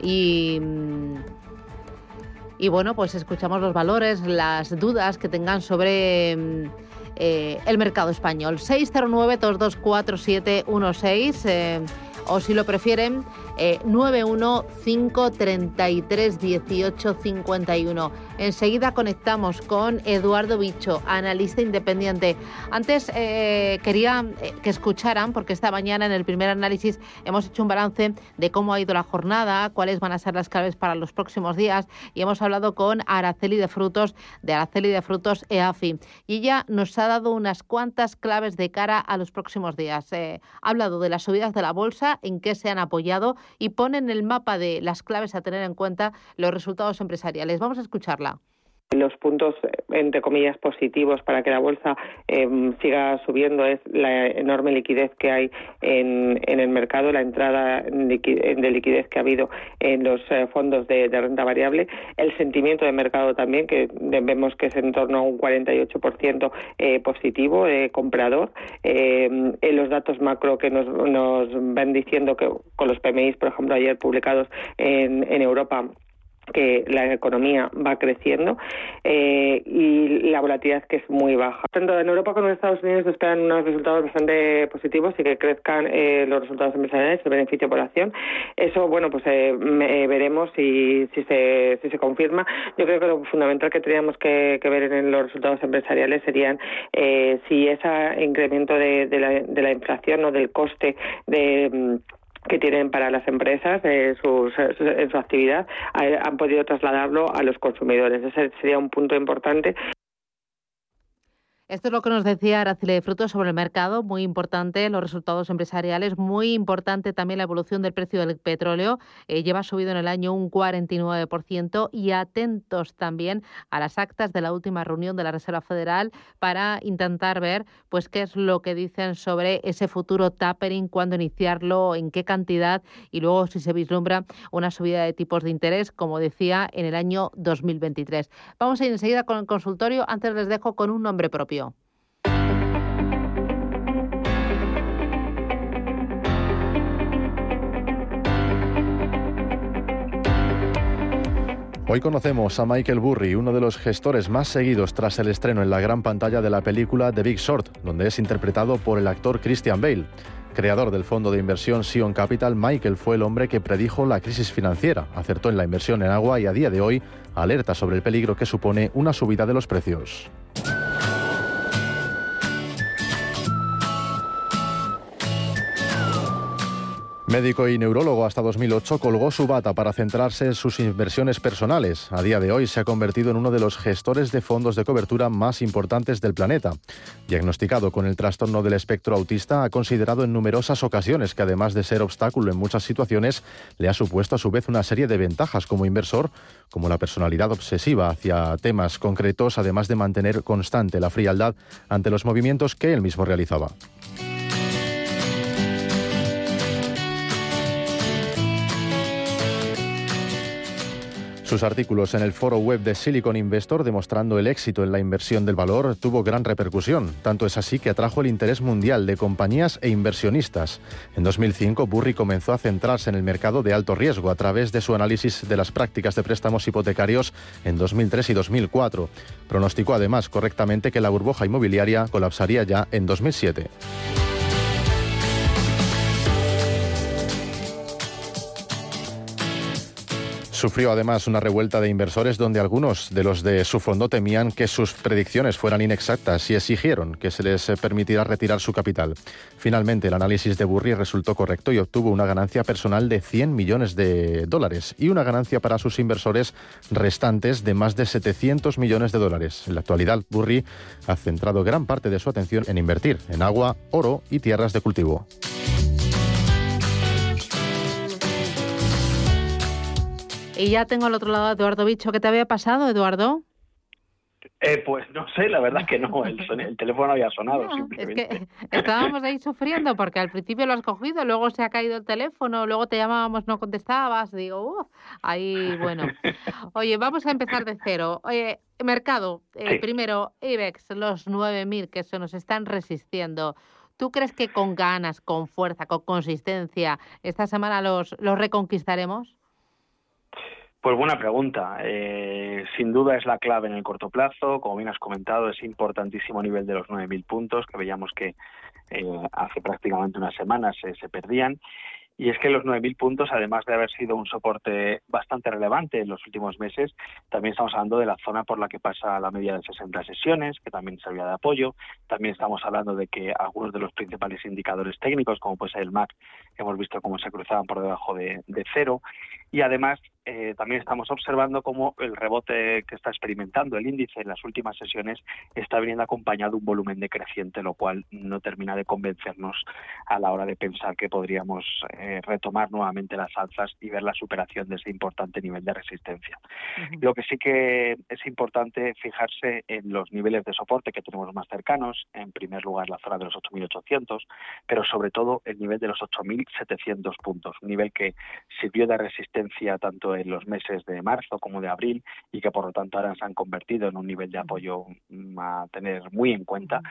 Y, mm, y bueno, pues escuchamos los valores, las dudas que tengan sobre mm, el mercado español. 609-224-716. o si lo prefieren, eh, 915331851. Enseguida conectamos con Eduardo Bicho, analista independiente. Antes eh, quería eh, que escucharan, porque esta mañana en el primer análisis hemos hecho un balance de cómo ha ido la jornada, cuáles van a ser las claves para los próximos días y hemos hablado con Araceli de Frutos, de Araceli de Frutos EAFI. Y ella nos ha dado unas cuantas claves de cara a los próximos días. Eh, ha hablado de las subidas de la bolsa, en qué se han apoyado y pone en el mapa de las claves a tener en cuenta los resultados empresariales. Vamos a escucharla los puntos, entre comillas, positivos para que la bolsa em, siga subiendo es la enorme liquidez que hay en, el mercado, la entrada de liquidez que ha habido en los eh, fondos de, renta variable, el sentimiento de mercado también, que vemos que es en torno a un 48% eh, positivo de comprador, em, en los datos macro que nos, nos van diciendo que con los PMIs, por ejemplo, ayer publicados en, en Europa, que la economía va creciendo eh, y la volatilidad que es muy baja. Tanto en Europa como en Estados Unidos esperan unos resultados bastante positivos y que crezcan eh, los resultados empresariales, el beneficio por acción. Eso, bueno, pues eh, veremos si, si, se, si se confirma. Yo creo que lo fundamental que tendríamos que, ver en los resultados empresariales serían si ese incremento de, de, la, de la inflación o del coste de que tienen para las empresas eh, en su actividad eh, han podido trasladarlo a los consumidores. Ese sería un punto importante. Esto es lo que nos decía Araceli de Frutos sobre el mercado, muy importante los resultados empresariales, muy importante también la evolución del precio del petróleo, eh, lleva subido en el año un 49% y atentos también a las actas de la última reunión de la Reserva Federal para intentar ver pues qué es lo que dicen sobre ese futuro tapering, cuándo iniciarlo, en qué cantidad y luego si se vislumbra una subida de tipos de interés, como decía, en el año 2023. Vamos a ir enseguida con el consultorio, antes les dejo con un nombre propio. Hoy conocemos a Michael Burry, uno de los gestores más seguidos tras el estreno en la gran pantalla de la película The Big Short, donde es interpretado por el actor Christian Bale. Creador del fondo de inversión Sion Capital, Michael fue el hombre que predijo la crisis financiera, acertó en la inversión en agua y a día de hoy alerta sobre el peligro que supone una subida de los precios. Médico y neurólogo hasta 2008, colgó su bata para centrarse en sus inversiones personales. A día de hoy se ha convertido en uno de los gestores de fondos de cobertura más importantes del planeta. Diagnosticado con el trastorno del espectro autista, ha considerado en numerosas ocasiones que además de ser obstáculo en muchas situaciones, le ha supuesto a su vez una serie de ventajas como inversor, como la personalidad obsesiva hacia temas concretos, además de mantener constante la frialdad ante los movimientos que él mismo realizaba. Sus artículos en el foro web de Silicon Investor demostrando el éxito en la inversión del valor tuvo gran repercusión. Tanto es así que atrajo el interés mundial de compañías e inversionistas. En 2005, Burry comenzó a centrarse en el mercado de alto riesgo a través de su análisis de las prácticas de préstamos hipotecarios en 2003 y 2004. Pronosticó además correctamente que la burbuja inmobiliaria colapsaría ya en 2007. Sufrió además una revuelta de inversores donde algunos de los de su fondo temían que sus predicciones fueran inexactas y exigieron que se les permitiera retirar su capital. Finalmente, el análisis de Burry resultó correcto y obtuvo una ganancia personal de 100 millones de dólares y una ganancia para sus inversores restantes de más de 700 millones de dólares. En la actualidad, Burry ha centrado gran parte de su atención en invertir en agua, oro y tierras de cultivo. Y ya tengo al otro lado a Eduardo Bicho. ¿Qué te había pasado, Eduardo? Eh, pues no sé, la verdad que no, el, el teléfono había sonado. simplemente. Es que estábamos ahí sufriendo porque al principio lo has cogido, luego se ha caído el teléfono, luego te llamábamos, no contestabas. Digo, uff, ahí, bueno. Oye, vamos a empezar de cero. Oye, mercado, eh, Sí. primero, IBEX, los 9.000 que se nos están resistiendo. ¿Tú crees que con ganas, con fuerza, con consistencia, esta semana los, los reconquistaremos? Pues buena pregunta. Eh, sin duda es la clave en el corto plazo. Como bien has comentado, es importantísimo nivel de los 9.000 puntos, que veíamos que eh, hace prácticamente unas semanas se, se perdían. Y es que los 9.000 puntos, además de haber sido un soporte bastante relevante en los últimos meses, también estamos hablando de la zona por la que pasa la media de 60 sesiones, que también servía de apoyo. También estamos hablando de que algunos de los principales indicadores técnicos, como puede ser el MAC, hemos visto cómo se cruzaban por debajo de, cero. Y además eh, también estamos observando cómo el rebote que está experimentando el índice en las últimas sesiones está viniendo acompañado de un volumen decreciente, lo cual no termina de convencernos a la hora de pensar que podríamos eh, retomar nuevamente las alzas y ver la superación de ese importante nivel de resistencia. Lo que sí que es importante fijarse en los niveles de soporte que tenemos más cercanos, en primer lugar la zona de los 8.800, pero sobre todo el nivel de los 8.700 puntos, un nivel que sirvió de resistencia tanto en los meses de marzo como de abril y que por lo tanto ahora se han convertido en un nivel de apoyo mm, a tener muy en cuenta.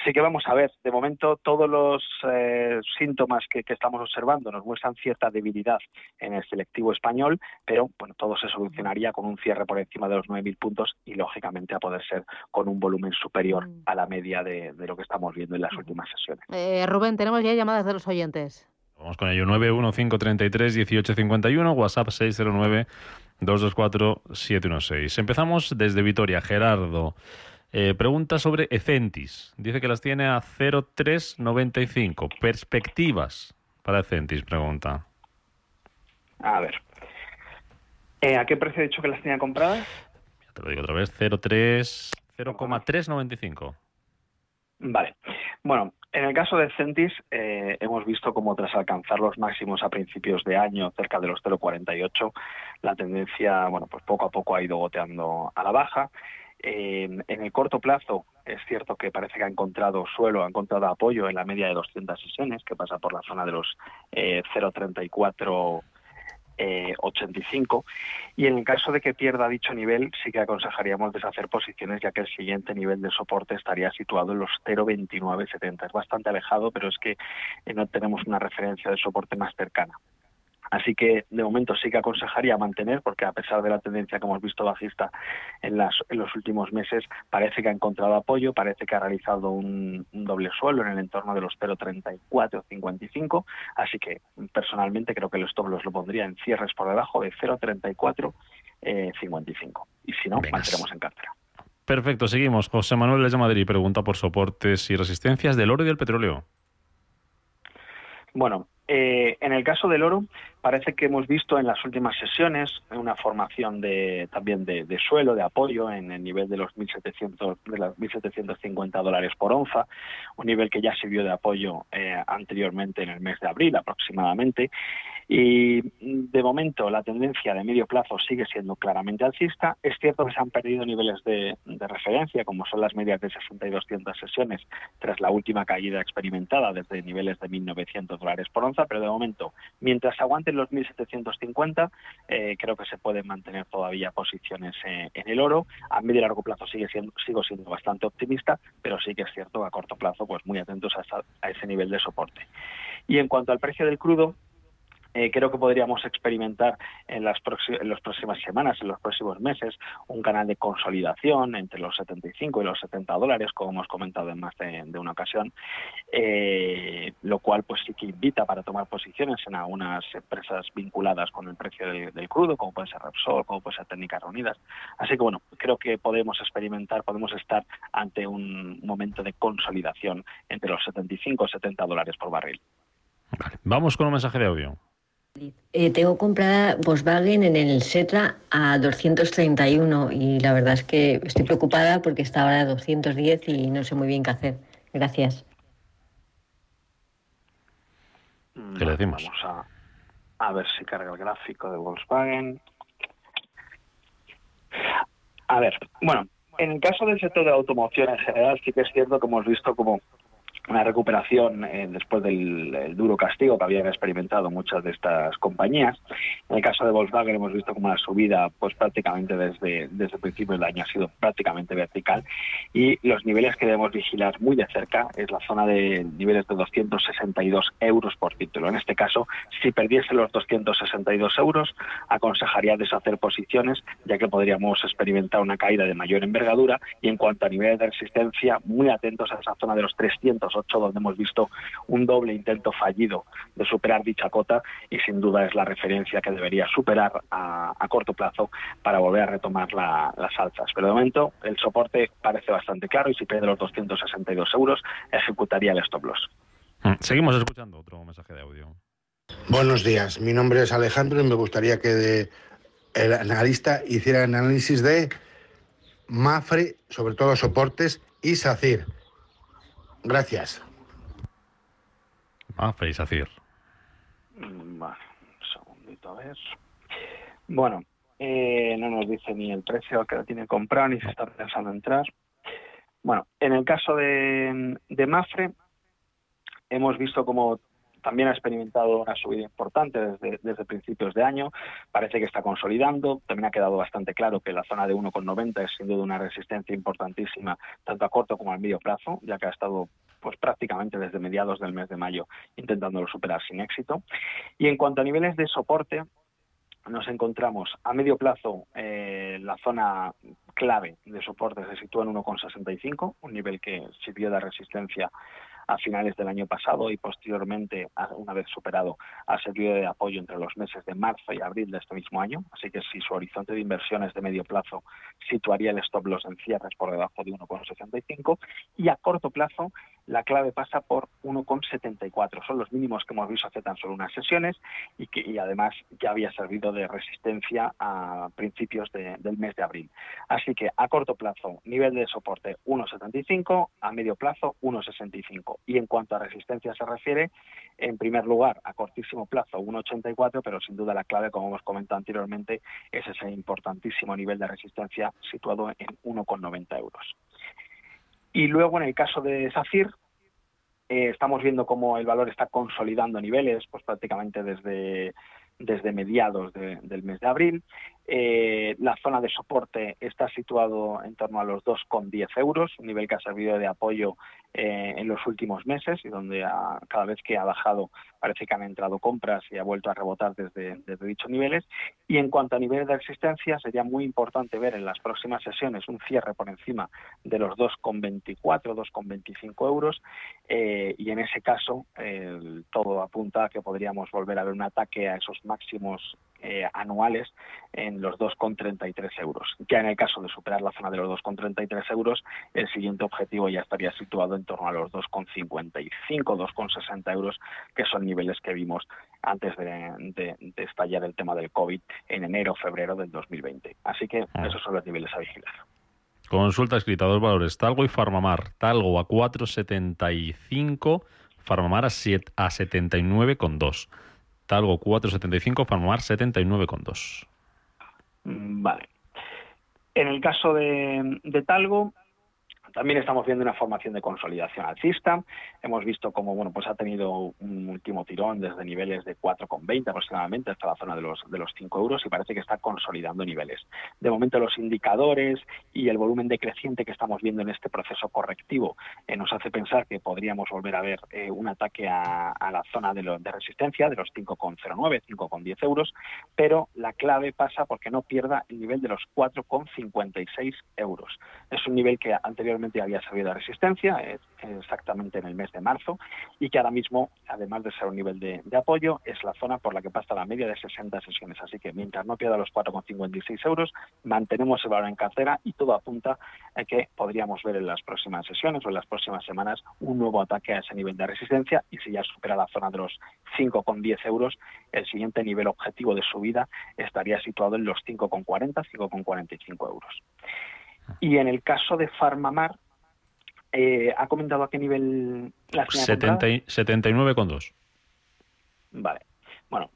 Así que vamos a ver, de momento todos los eh, síntomas que, que estamos observando nos muestran cierta debilidad en el selectivo español, pero bueno, todo se solucionaría con un cierre por encima de los 9.000 puntos y lógicamente a poder ser con un volumen superior a la media de, de lo que estamos viendo en las últimas sesiones. Eh, Rubén, tenemos ya llamadas de los oyentes. Vamos con ello. 915331851, WhatsApp 609-224-716. Empezamos desde Vitoria. Gerardo eh, pregunta sobre Ecentis. Dice que las tiene a 0,395. Perspectivas para Ecentis, pregunta. A ver. Eh, ¿A qué precio he dicho que las tenía compradas? Te lo digo otra vez. 0,3... 0,395. Vale. Bueno, en el caso de Centis eh, hemos visto cómo tras alcanzar los máximos a principios de año, cerca de los 0,48, la tendencia, bueno, pues poco a poco ha ido goteando a la baja. Eh, en el corto plazo es cierto que parece que ha encontrado suelo, ha encontrado apoyo en la media de 200 sesiones, que pasa por la zona de los eh, 0,34 eh, 85 y en el caso de que pierda dicho nivel sí que aconsejaríamos deshacer posiciones ya que el siguiente nivel de soporte estaría situado en los 0,2970 es bastante alejado pero es que eh, no tenemos una referencia de soporte más cercana Así que de momento sí que aconsejaría mantener, porque a pesar de la tendencia que hemos visto bajista en, las, en los últimos meses, parece que ha encontrado apoyo, parece que ha realizado un, un doble suelo en el entorno de los 0,34 o 55. Así que personalmente creo que los stop los lo pondría en cierres por debajo de 0,34 eh, 55. Y si no, mantendremos en cartera. Perfecto, seguimos. José Manuel desde Madrid pregunta por soportes y resistencias del oro y del petróleo. Bueno, eh, en el caso del oro, parece que hemos visto en las últimas sesiones una formación de, también de, suelo, de apoyo en el nivel de los 1.700, de las 1.750 dólares por onza, un nivel que ya sirvió de apoyo eh, anteriormente en el mes de abril aproximadamente. Y de momento la tendencia de medio plazo sigue siendo claramente alcista. Es cierto que se han perdido niveles de, referencia, como son las medias de 60 y 200 sesiones, tras la última caída experimentada desde niveles de 1.900 dólares por onza, pero de momento, mientras se aguanten los 1.750, eh, creo que se pueden mantener todavía posiciones eh, en el oro. A medio y largo plazo sigue siendo, sigo siendo bastante optimista, pero sí que es cierto a corto plazo, pues muy atentos a ese nivel de soporte. Y en cuanto al precio del crudo, eh, creo que podríamos experimentar en las, próximas semanas, en los próximos meses, un canal de consolidación entre los 75 y los 70 dólares, como hemos comentado en más de, una ocasión, eh, lo cual pues sí que invita para tomar posiciones en algunas empresas vinculadas con el precio del, crudo, como puede ser Repsol, como puede ser Técnicas Reunidas. Así que bueno, creo que podemos experimentar, podemos estar ante un momento de consolidación entre los 75 y 70 dólares por barril. Vamos con un mensaje de audio. Eh, tengo comprada Volkswagen en el Setra a 231 y la verdad es que estoy preocupada porque está ahora a 210 y no sé muy bien qué hacer. Gracias. ¿Qué le decimos? Vamos a, a ver si carga el gráfico de Volkswagen. A ver, bueno, en el caso del sector de la automoción en general, sí que es cierto que hemos visto como una recuperación eh, después del duro castigo que habían experimentado muchas de estas compañías. En el caso de Volkswagen hemos visto como la subida pues prácticamente desde, desde el principio del año ha sido prácticamente vertical y los niveles que debemos vigilar muy de cerca es la zona de niveles de 262 euros por título. En este caso, si perdiese los 262 euros, aconsejaría deshacer posiciones ya que podríamos experimentar una caída de mayor envergadura y en cuanto a niveles de resistencia, muy atentos a esa zona de los 300 donde hemos visto un doble intento fallido de superar dicha cota y sin duda es la referencia que debería superar a, corto plazo para volver a retomar las alzas. Pero de momento el soporte parece bastante claro y si pierde los 262 euros ejecutaría el stop loss. Mm, seguimos escuchando otro mensaje de audio. Buenos días, mi nombre es Alejandro y me gustaría que el analista hiciera análisis de Mafre, sobre todo soportes, y SACIR. Gracias. Ah, feliz Vale, un segundito a ver. Bueno, eh, no nos dice ni el precio que lo tiene comprado ni si está pensando entrar. Bueno, en el caso de, de Mafre, hemos visto como también ha experimentado una subida importante desde, principios de año, parece que está consolidando, también ha quedado bastante claro que la zona de 1,90 es sin duda una resistencia importantísima tanto a corto como a medio plazo, ya que ha estado pues prácticamente desde mediados del mes de mayo intentándolo superar sin éxito. Y en cuanto a niveles de soporte, nos encontramos a medio plazo eh, la zona clave de soporte se sitúa en 1,65, un nivel que sirvió de resistencia a finales del año pasado y posteriormente, una vez superado, ha servido de apoyo entre los meses de marzo y abril de este mismo año. Así que si su horizonte de inversiones de medio plazo situaría el stop loss en cierres por debajo de 1,65 y a corto plazo la clave pasa por 1,74. Son los mínimos que hemos visto hace tan solo unas sesiones y que además ya había servido de resistencia a principios del mes de abril. Así que a corto plazo, nivel de soporte 1,75, a medio plazo 1,65. Y en cuanto a resistencia se refiere, en primer lugar, a cortísimo plazo 1,84, pero sin duda la clave, como hemos comentado anteriormente, es ese importantísimo nivel de resistencia situado en 1,90 euros. Y luego, en el caso de SACIR, eh, estamos viendo cómo el valor está consolidando niveles, pues prácticamente desde, desde mediados del mes de abril. Eh, la zona de soporte está situado en torno a los 2,10 euros, un nivel que ha servido de apoyo eh, en los últimos meses y donde cada vez que ha bajado parece que han entrado compras y ha vuelto a rebotar desde, dichos niveles. Y en cuanto a niveles de existencia, sería muy importante ver en las próximas sesiones un cierre por encima de los 2,24, 2,25 euros eh, y en ese caso todo apunta a que podríamos volver a ver un ataque a esos máximos anuales en los 2,33 euros. Ya en el caso de superar la zona de los 2,33 euros, el siguiente objetivo ya estaría situado en torno a los 2,55, 2,60 euros, que son niveles que vimos antes de, estallar el tema del COVID en enero, febrero del 2020. Así que ah. esos son los niveles a vigilar. Consulta escrita, dos valores, Talgo y Farmamar. Talgo a 4,75, Farmamar a, 7, a 79,2. Talgo 4,75, Farmamar 79,2. Mm, Vale. En el caso de, de Talgo, también estamos viendo una formación de consolidación alcista. Hemos visto cómo bueno, pues ha tenido un último tirón desde niveles de 4,20 aproximadamente hasta la zona de los, de los 5 euros y parece que está consolidando niveles. De momento los indicadores y el volumen decreciente que estamos viendo en este proceso correctivo eh, nos hace pensar que podríamos volver a ver eh, un ataque a, la zona de, lo- de resistencia de los 5,09, 5,10 euros, pero la clave pasa porque no pierda el nivel de los 4,56 euros. Es un nivel que anteriormente había servido de resistencia, exactamente en el mes de marzo, y que ahora mismo, además de ser un nivel de apoyo, es la zona por la que pasa la media de 60 sesiones. Así que mientras no pierda los 4,56 euros, mantenemos el valor en cartera y todo apunta a que podríamos ver en las próximas sesiones o en las próximas semanas un nuevo ataque a ese nivel de resistencia y si ya supera la zona de los 5,10 euros, el siguiente nivel objetivo de subida estaría situado en los 5,40, 5,45 euros. Y en el caso de Farmamar, eh, ¿ha comentado a qué nivel la señal 70 y- 79,2. Vale. Bueno,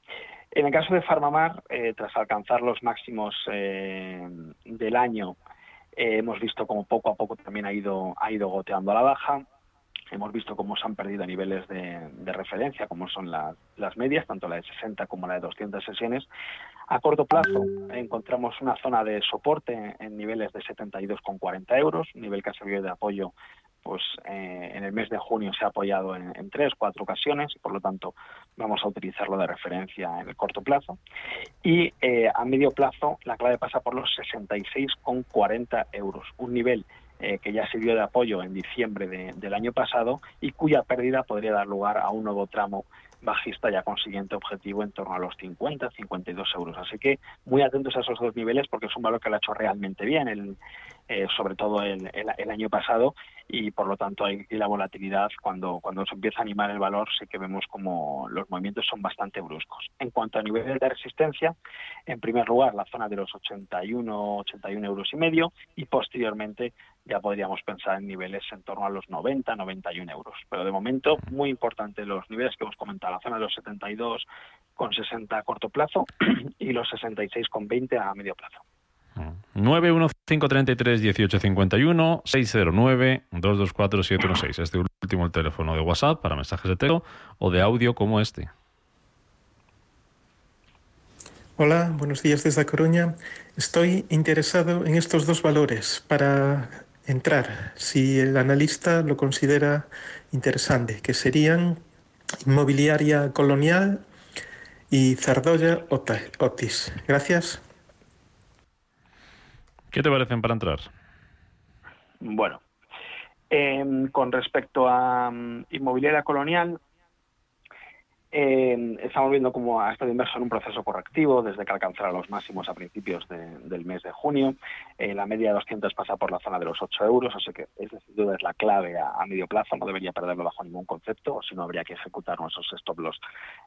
en el caso de Farmamar, eh, tras alcanzar los máximos eh, del año, eh, hemos visto como poco a poco también ha ido, ha ido goteando a la baja. Hemos visto cómo se han perdido niveles de, de referencia, como son las, las medias, tanto la de 60 como la de 200 sesiones. A corto plazo encontramos una zona de soporte en niveles de 72,40 euros, nivel que ha servido de apoyo pues eh, en el mes de junio se ha apoyado en, en tres, cuatro ocasiones por lo tanto vamos a utilizarlo de referencia en el corto plazo. Y eh, a medio plazo la clave pasa por los 66,40 euros, un nivel eh, que ya sirvió de apoyo en diciembre de- del año pasado y cuya pérdida podría dar lugar a un nuevo tramo bajista ya con siguiente objetivo en torno a los 50, 52 euros. Así que muy atentos a esos dos niveles porque es un valor que lo ha hecho realmente bien, el, eh, sobre todo el, el- el año pasado y por lo tanto y la volatilidad cuando, cuando se empieza a animar el valor sí que vemos como los movimientos son bastante bruscos. En cuanto a niveles de resistencia, en primer lugar la zona de los 81, 81 euros y medio y posteriormente ya podríamos pensar en niveles en torno a los 90, 91 euros. Pero de momento, muy importante los niveles que hemos comentado, la zona de los 72 con 60 a corto plazo y los 66 con 20 a medio plazo. 915331851 609 224 716. Este último el teléfono de WhatsApp para mensajes de texto o de audio como este. Hola, buenos días desde Coruña. Estoy interesado en estos dos valores para entrar, si el analista lo considera interesante, que serían Inmobiliaria Colonial y Zardoya Otis. Gracias. ¿Qué te parecen para entrar? Bueno, em, con respecto a mm, inmobiliaria colonial, estamos viendo cómo ha estado inverso en un proceso correctivo desde que alcanzara los máximos a principios de- del mes de junio. Eh, la media de 200 pasa por la zona de los 8 euros, así que esa sin duda es la clave a, medio plazo. No debería perderlo bajo ningún concepto, o si no habría que ejecutar nuestros stop loss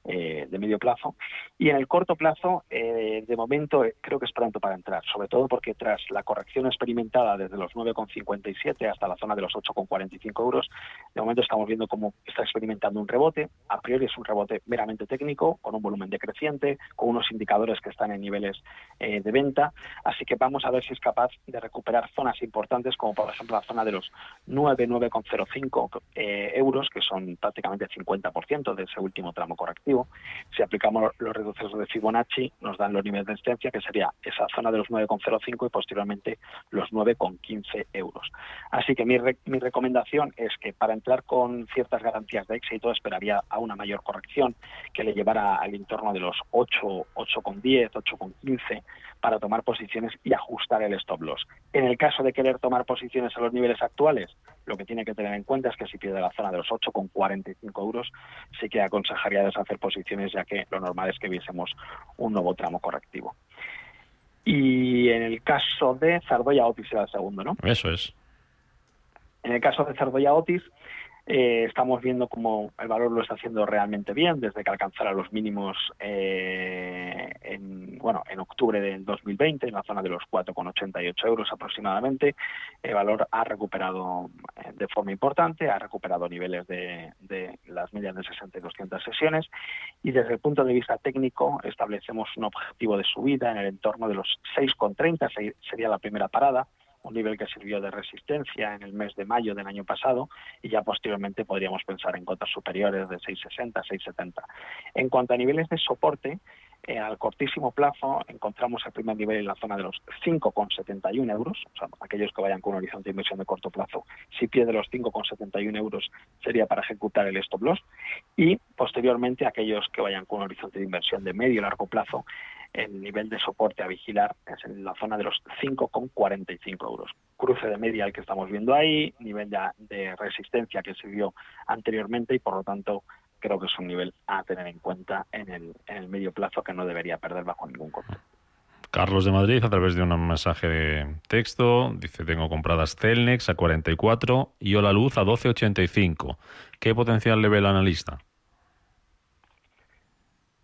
eh, de medio plazo. Y en el corto plazo, eh, de momento, creo que es pronto para entrar, sobre todo porque tras la corrección experimentada desde los 9,57 hasta la zona de los 8,45 euros, de momento estamos viendo cómo está experimentando un rebote. A priori es un rebote meramente técnico, con un volumen decreciente, con unos indicadores que están en niveles eh, de venta. Así que vamos a ver si es capaz de recuperar zonas importantes, como por ejemplo la zona de los 9, 9,05 eh, euros, que son prácticamente el 50% de ese último tramo correctivo. Si aplicamos los reductores de Fibonacci, nos dan los niveles de resistencia, que sería esa zona de los 9,05 y posteriormente los 9,15 euros. Así que mi, mi recomendación es que para entrar con ciertas garantías de éxito esperaría a una mayor corrección que le llevara al entorno de los 8, 8,10, 8,15 para tomar posiciones y ajustar el stop loss. En el caso de querer tomar posiciones a los niveles actuales, lo que tiene que tener en cuenta es que si pierde la zona de los 8,45 euros, sí que aconsejaría deshacer posiciones, ya que lo normal es que viésemos un nuevo tramo correctivo. Y en el caso de Zardoya Otis era el segundo, ¿no? Eso es. En el caso de Zardoya Otis, Eh, estamos viendo cómo el valor lo está haciendo realmente bien desde que alcanzara los mínimos eh, en, bueno, en octubre del 2020 en la zona de los 4,88 euros aproximadamente. El valor ha recuperado eh, de forma importante, ha recuperado niveles de, de las medias de 60 y 200 sesiones y desde el punto de vista técnico establecemos un objetivo de subida en el entorno de los 6,30, sería la primera parada un nivel que sirvió de resistencia en el mes de mayo del año pasado y ya posteriormente podríamos pensar en cotas superiores de 6,60, 6,70. En cuanto a niveles de soporte, eh, al cortísimo plazo encontramos el primer nivel en la zona de los 5,71 euros, o sea, aquellos que vayan con un horizonte de inversión de corto plazo, si pierde los 5,71 euros sería para ejecutar el stop loss y posteriormente aquellos que vayan con un horizonte de inversión de medio y largo plazo el nivel de soporte a vigilar es en la zona de los 5,45 euros. Cruce de media el que estamos viendo ahí, nivel de, resistencia que se vio anteriormente y por lo tanto creo que es un nivel a tener en cuenta en el, en el medio plazo que no debería perder bajo ningún costo. Carlos de Madrid, a través de un mensaje de texto, dice: Tengo compradas Celnex a 44 y Ola Luz a 12,85. ¿Qué potencial le ve el analista?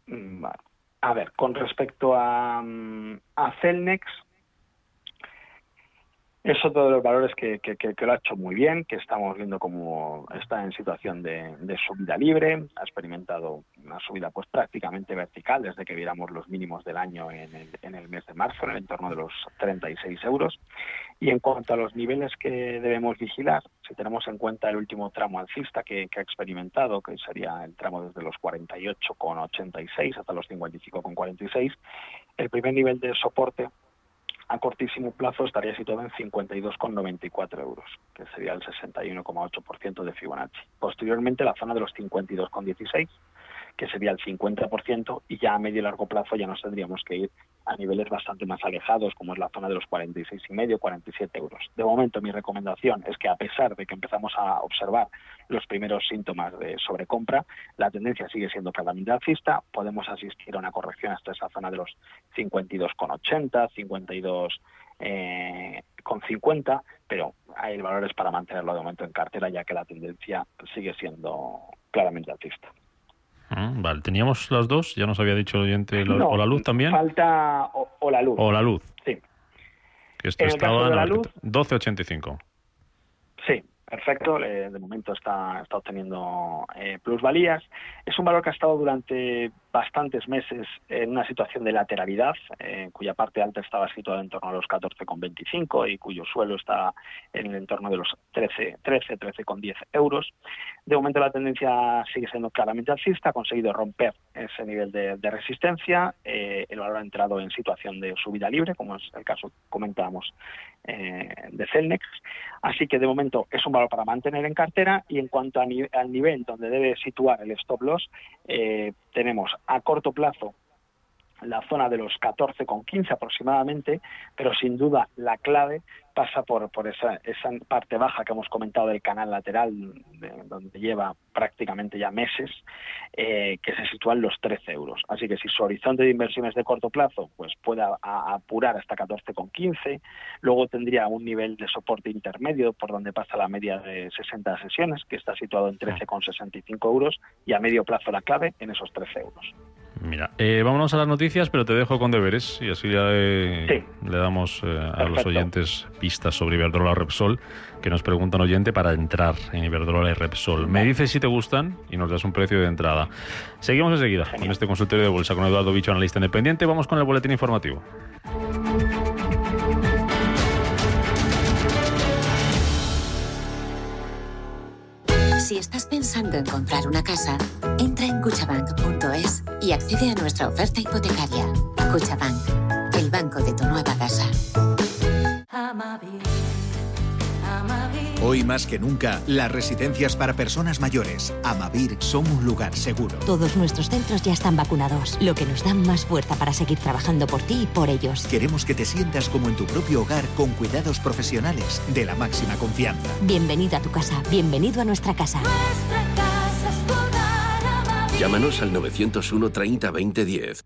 Mm, vale. A ver, con respecto a, mm, a Celnex, es otro de los valores que, lo ha hecho muy bien, que estamos viendo como está en situación de, subida libre, ha experimentado una subida pues prácticamente vertical desde que viéramos los mínimos del año en el, en el mes de marzo, en el entorno de los 36 euros. Y en cuanto a los niveles que debemos vigilar, si tenemos en cuenta el último tramo alcista que, que ha experimentado, que sería el tramo desde los 48,86 hasta los 55,46, el primer nivel de soporte a cortísimo plazo estaría situado en 52,94 euros, que sería el 61,8% de Fibonacci. Posteriormente, la zona de los 52,16 que sería el 50%, y ya a medio y largo plazo ya nos tendríamos que ir a niveles bastante más alejados, como es la zona de los 46,5, 47 euros. De momento, mi recomendación es que a pesar de que empezamos a observar los primeros síntomas de sobrecompra, la tendencia sigue siendo claramente alcista, podemos asistir a una corrección hasta esa zona de los 52,80, 52 eh, con 50, pero hay valores para mantenerlo de momento en cartera, ya que la tendencia sigue siendo claramente alcista. Ah, vale, teníamos las dos, ya nos había dicho el oyente, o la luz también. Falta o, la luz. O la luz. Sí. Que esto estaba en la luz, 12.85. Sí, perfecto. de momento está, está obteniendo eh, plusvalías. Es un valor que ha estado durante bastantes meses en una situación de lateralidad, eh, cuya parte alta estaba situada en torno a los 14,25 y cuyo suelo está en el entorno de los 13, 13, 13,10 euros. De momento la tendencia sigue siendo claramente alcista, ha conseguido romper ese nivel de, resistencia, eh, el valor ha entrado en situación de subida libre, como es el caso comentábamos eh, de Celnex, así que de momento es un valor para mantener en cartera y en cuanto al nivel donde debe situar el stop loss, tenemos a corto plazo la zona de los 14,15 aproximadamente, pero sin duda la clave pasa por, por esa, esa parte baja que hemos comentado del canal lateral, donde lleva prácticamente ya meses, eh, que se sitúa en los 13 euros. Así que si su horizonte de inversiones de corto plazo pues puede apurar hasta 14,15, luego tendría un nivel de soporte intermedio por donde pasa la media de 60 sesiones, que está situado en 13,65 euros, y a medio plazo la clave en esos 13 euros. Mira, eh, vámonos a las noticias, pero te dejo con deberes y así ya le, damos eh, a los oyentes pistas sobre Iberdrola Repsol, que nos preguntan oyente para entrar en Iberdrola y Repsol. Me dices si te gustan y nos das un precio de entrada. Seguimos enseguida en este consultorio de bolsa con Eduardo Bicho, analista independiente. Vamos con el boletín informativo. Si estás pensando en comprar una casa, entra en cuchabank.es y accede a nuestra oferta hipotecaria. Cuchabank, el banco de tu nueva casa. Hoy más que nunca, las residencias para personas mayores, Amavir, son un lugar seguro. Todos nuestros centros ya están vacunados, lo que nos da más fuerza para seguir trabajando por ti y por ellos. Queremos que te sientas como en tu propio hogar con cuidados profesionales de la máxima confianza. Bienvenido a tu casa, bienvenido a nuestra casa. Llámanos al 901 30 20 10.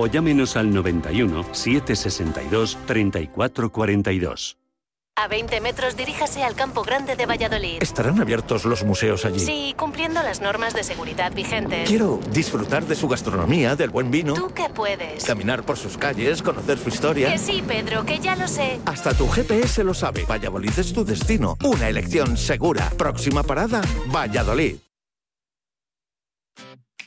o llámenos al 91 762 3442. A 20 metros diríjase al Campo Grande de Valladolid. ¿Estarán abiertos los museos allí? Sí, cumpliendo las normas de seguridad vigentes. Quiero disfrutar de su gastronomía, del buen vino. ¿Tú qué puedes? Caminar por sus calles, conocer su historia. Que sí, Pedro, que ya lo sé. Hasta tu GPS lo sabe. Valladolid es tu destino. Una elección segura. Próxima parada, Valladolid.